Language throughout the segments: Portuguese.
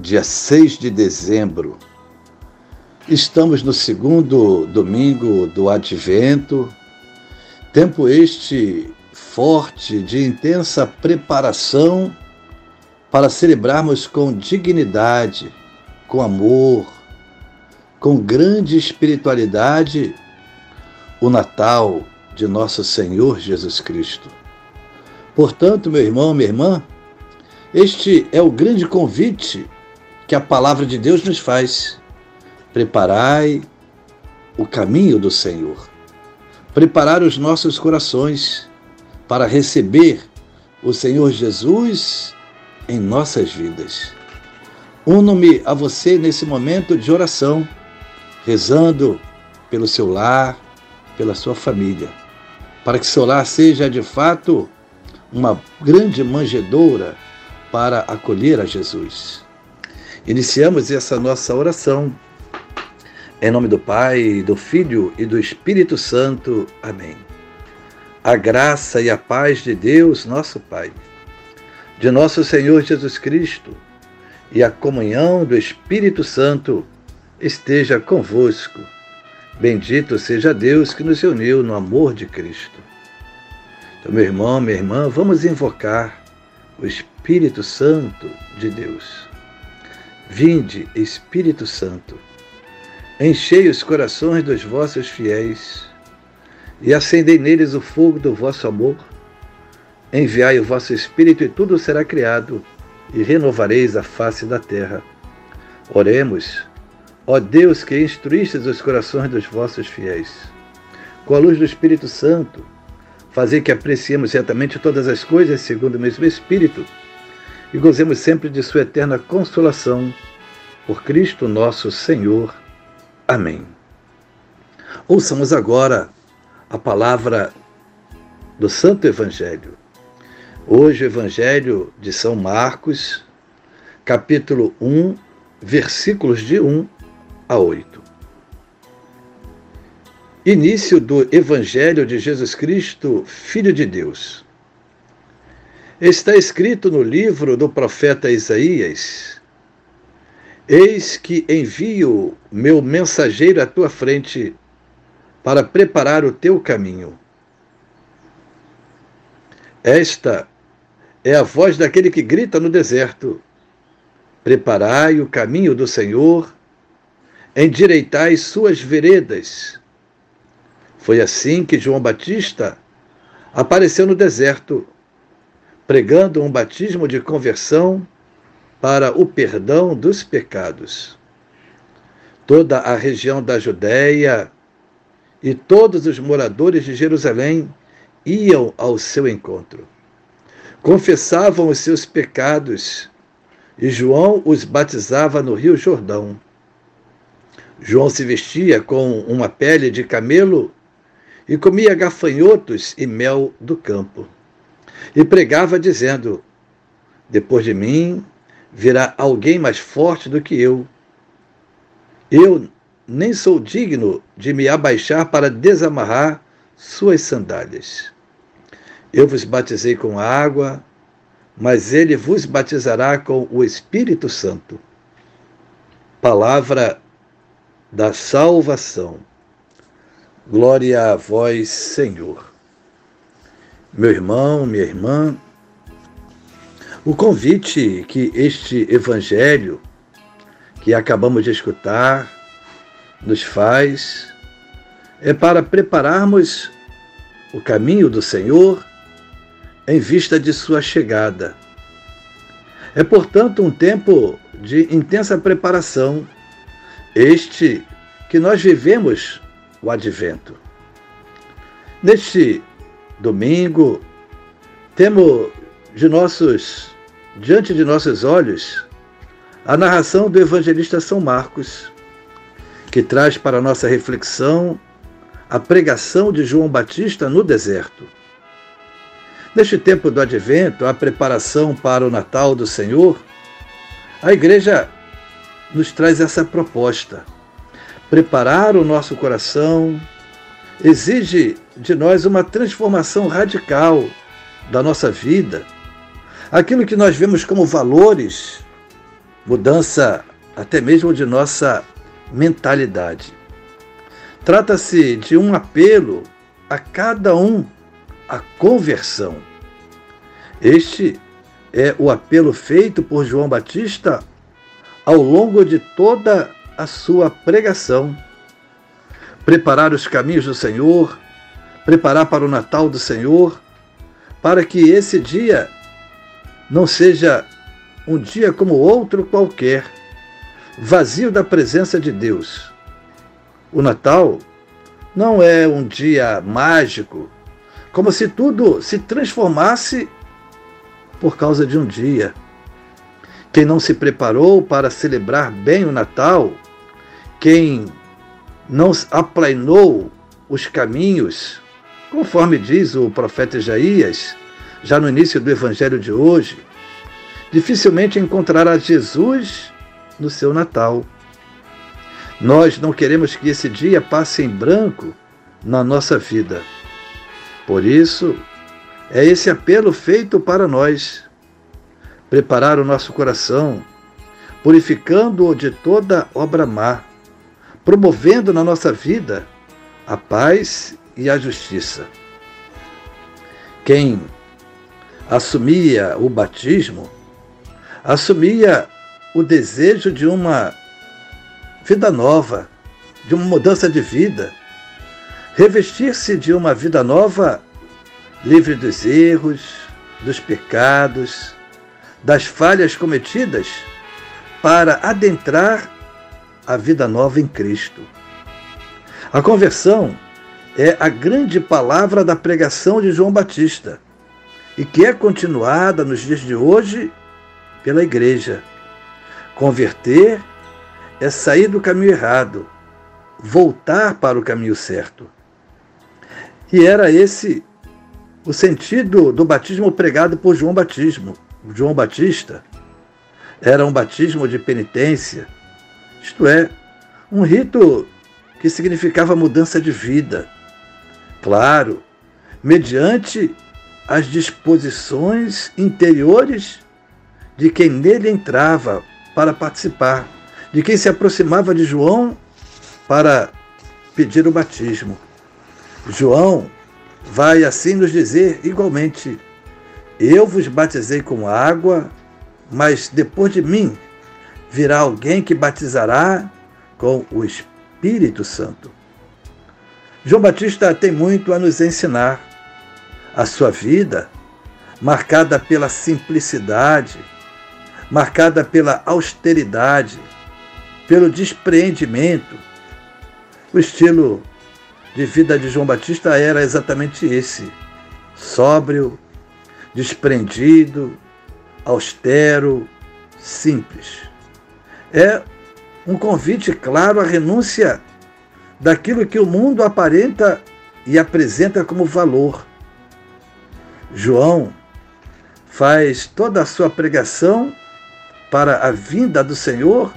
dia 6 de dezembro. Estamos no segundo domingo do Advento, tempo este forte de intensa preparação para celebrarmos com dignidade, com amor, com grande espiritualidade o Natal de nosso Senhor Jesus Cristo. Portanto, meu irmão, minha irmã, este é o grande convite que a palavra de Deus nos faz. Preparai o caminho do Senhor. Preparar os nossos corações para receber o Senhor Jesus em nossas vidas. Uno-me a você nesse momento de oração, rezando pelo seu lar, pela sua família, para que seu lar seja de fato uma grande manjedoura para acolher a Jesus. Iniciamos essa nossa oração. Em nome do Pai, do Filho e do Espírito Santo. Amém. A graça e a paz de Deus, nosso Pai, de nosso Senhor Jesus Cristo e a comunhão do Espírito Santo esteja convosco. Bendito seja Deus que nos uniu no amor de Cristo. Então, meu irmão, minha irmã, vamos invocar o Espírito Santo de Deus. Vinde, Espírito Santo, enchei os corações dos vossos fiéis e acendei neles o fogo do vosso amor. Enviai o vosso Espírito e tudo será criado e renovareis a face da terra. Oremos, ó Deus que instruístes os corações dos vossos fiéis. Com a luz do Espírito Santo, fazer que apreciemos certamente todas as coisas segundo o mesmo Espírito e gozemos sempre de Sua eterna consolação. Por Cristo nosso Senhor. Amém. Ouçamos agora a palavra do Santo Evangelho. Hoje, o Evangelho de São Marcos, capítulo 1, versículos de 1 a 8. Início do Evangelho de Jesus Cristo, Filho de Deus Está escrito no livro do profeta Isaías: Eis que envio meu mensageiro à tua frente para preparar o teu caminho. Esta é a voz daquele que grita no deserto: Preparai o caminho do Senhor, endireitai suas veredas. Foi assim que João Batista apareceu no deserto pregando um batismo de conversão para o perdão dos pecados. Toda a região da Judéia e todos os moradores de Jerusalém iam ao seu encontro. Confessavam os seus pecados e João os batizava no Rio Jordão. João se vestia com uma pele de camelo e comia gafanhotos e mel do campo e pregava dizendo: Depois de mim virá alguém mais forte do que eu. Eu nem sou digno de me abaixar para desamarrar suas sandálias. Eu vos batizei com água, mas ele vos batizará com o Espírito Santo. Palavra da salvação. Glória a vós, Senhor meu irmão, minha irmã, o convite que este evangelho que acabamos de escutar nos faz é para prepararmos o caminho do Senhor em vista de sua chegada. É, portanto, um tempo de intensa preparação, este que nós vivemos o advento. Neste domingo, temos de nossos, diante de nossos olhos a narração do evangelista São Marcos, que traz para nossa reflexão a pregação de João Batista no deserto. Neste tempo do advento, a preparação para o Natal do Senhor, a igreja nos traz essa proposta. Preparar o nosso coração exige de nós uma transformação radical da nossa vida. Aquilo que nós vemos como valores, mudança até mesmo de nossa mentalidade. Trata-se de um apelo a cada um à conversão. Este é o apelo feito por João Batista ao longo de toda a sua pregação. Preparar os caminhos do Senhor, preparar para o Natal do Senhor, para que esse dia não seja um dia como outro qualquer, vazio da presença de Deus. O Natal não é um dia mágico, como se tudo se transformasse por causa de um dia. Quem não se preparou para celebrar bem o Natal, quem não aplainou os caminhos, conforme diz o profeta Isaías, já no início do evangelho de hoje, dificilmente encontrará Jesus no seu Natal. Nós não queremos que esse dia passe em branco na nossa vida. Por isso, é esse apelo feito para nós. Preparar o nosso coração, purificando-o de toda obra má, promovendo na nossa vida a paz e a justiça. Quem assumia o batismo, assumia o desejo de uma vida nova, de uma mudança de vida. Revestir-se de uma vida nova, livre dos erros, dos pecados, das falhas cometidas, para adentrar a vida nova em Cristo. A conversão é a grande palavra da pregação de João Batista e que é continuada nos dias de hoje pela igreja. Converter é sair do caminho errado, voltar para o caminho certo. E era esse o sentido do batismo pregado por João Batismo, João Batista. Era um batismo de penitência, isto é, um rito que significava mudança de vida. Claro, mediante as disposições interiores de quem nele entrava para participar de quem se aproximava de João para pedir o batismo. João vai assim nos dizer igualmente: Eu vos batizei com água, mas depois de mim virá alguém que batizará com o Espírito Santo. João Batista tem muito a nos ensinar. A sua vida, marcada pela simplicidade, marcada pela austeridade, pelo despreendimento. O estilo de vida de João Batista era exatamente esse: sóbrio, desprendido, austero, simples. É um convite claro à renúncia daquilo que o mundo aparenta e apresenta como valor. João faz toda a sua pregação para a vinda do Senhor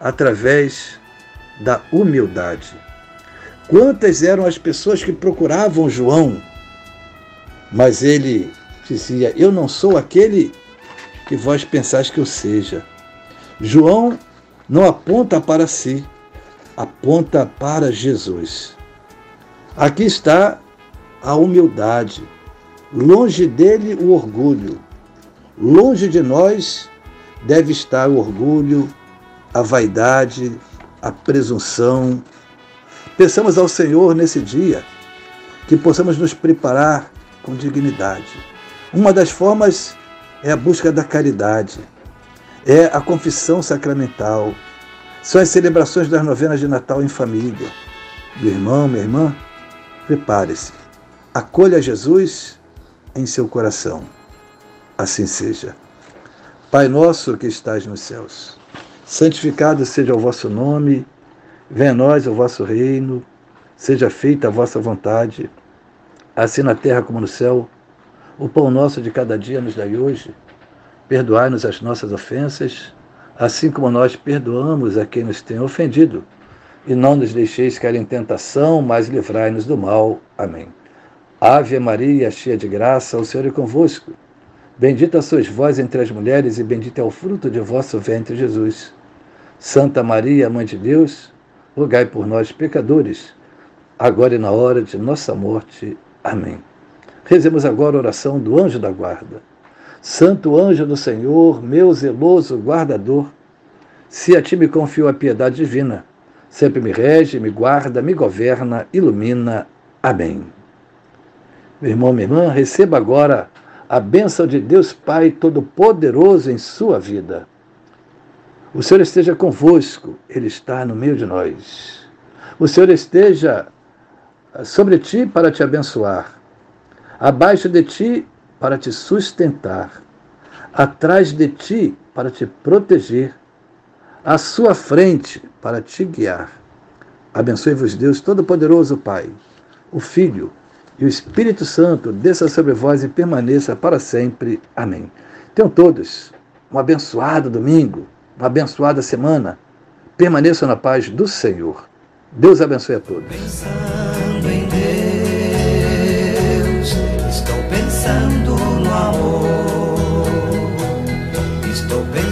através da humildade. Quantas eram as pessoas que procuravam João, mas ele dizia: Eu não sou aquele que vós pensais que eu seja. João não aponta para si, aponta para Jesus. Aqui está a humildade, longe dele o orgulho, longe de nós deve estar o orgulho, a vaidade, a presunção. Pensamos ao Senhor nesse dia que possamos nos preparar com dignidade. Uma das formas é a busca da caridade, é a confissão sacramental, são as celebrações das novenas de Natal em família. Meu irmão, minha irmã, prepare-se. Acolha Jesus em seu coração. Assim seja. Pai nosso que estás nos céus santificado seja o vosso nome, venha a nós o vosso reino, seja feita a vossa vontade, assim na terra como no céu. O pão nosso de cada dia nos dai hoje. Perdoai-nos as nossas ofensas, assim como nós perdoamos a quem nos tem ofendido. E não nos deixeis cair em tentação, mas livrai-nos do mal. Amém. Ave Maria, cheia de graça, o Senhor é convosco. Bendita sois vós entre as mulheres, e bendito é o fruto de vosso ventre, Jesus. Santa Maria, Mãe de Deus, rogai por nós, pecadores, agora e na hora de nossa morte. Amém. Rezemos agora a oração do anjo da guarda. Santo anjo do Senhor, meu zeloso guardador, se a ti me confio a piedade divina, sempre me rege, me guarda, me governa, ilumina. Amém. Meu irmão, minha irmã, receba agora a bênção de Deus Pai Todo-Poderoso em sua vida. O Senhor esteja convosco, Ele está no meio de nós. O Senhor esteja sobre ti para te abençoar, abaixo de ti para te sustentar, atrás de ti para te proteger, à sua frente para te guiar. Abençoe-vos, Deus Todo-Poderoso, Pai, o Filho e o Espírito Santo desça sobre vós e permaneça para sempre. Amém. Tenham todos um abençoado domingo, uma abençoada semana. Permaneçam na paz do Senhor. Deus abençoe a todos. Cristo.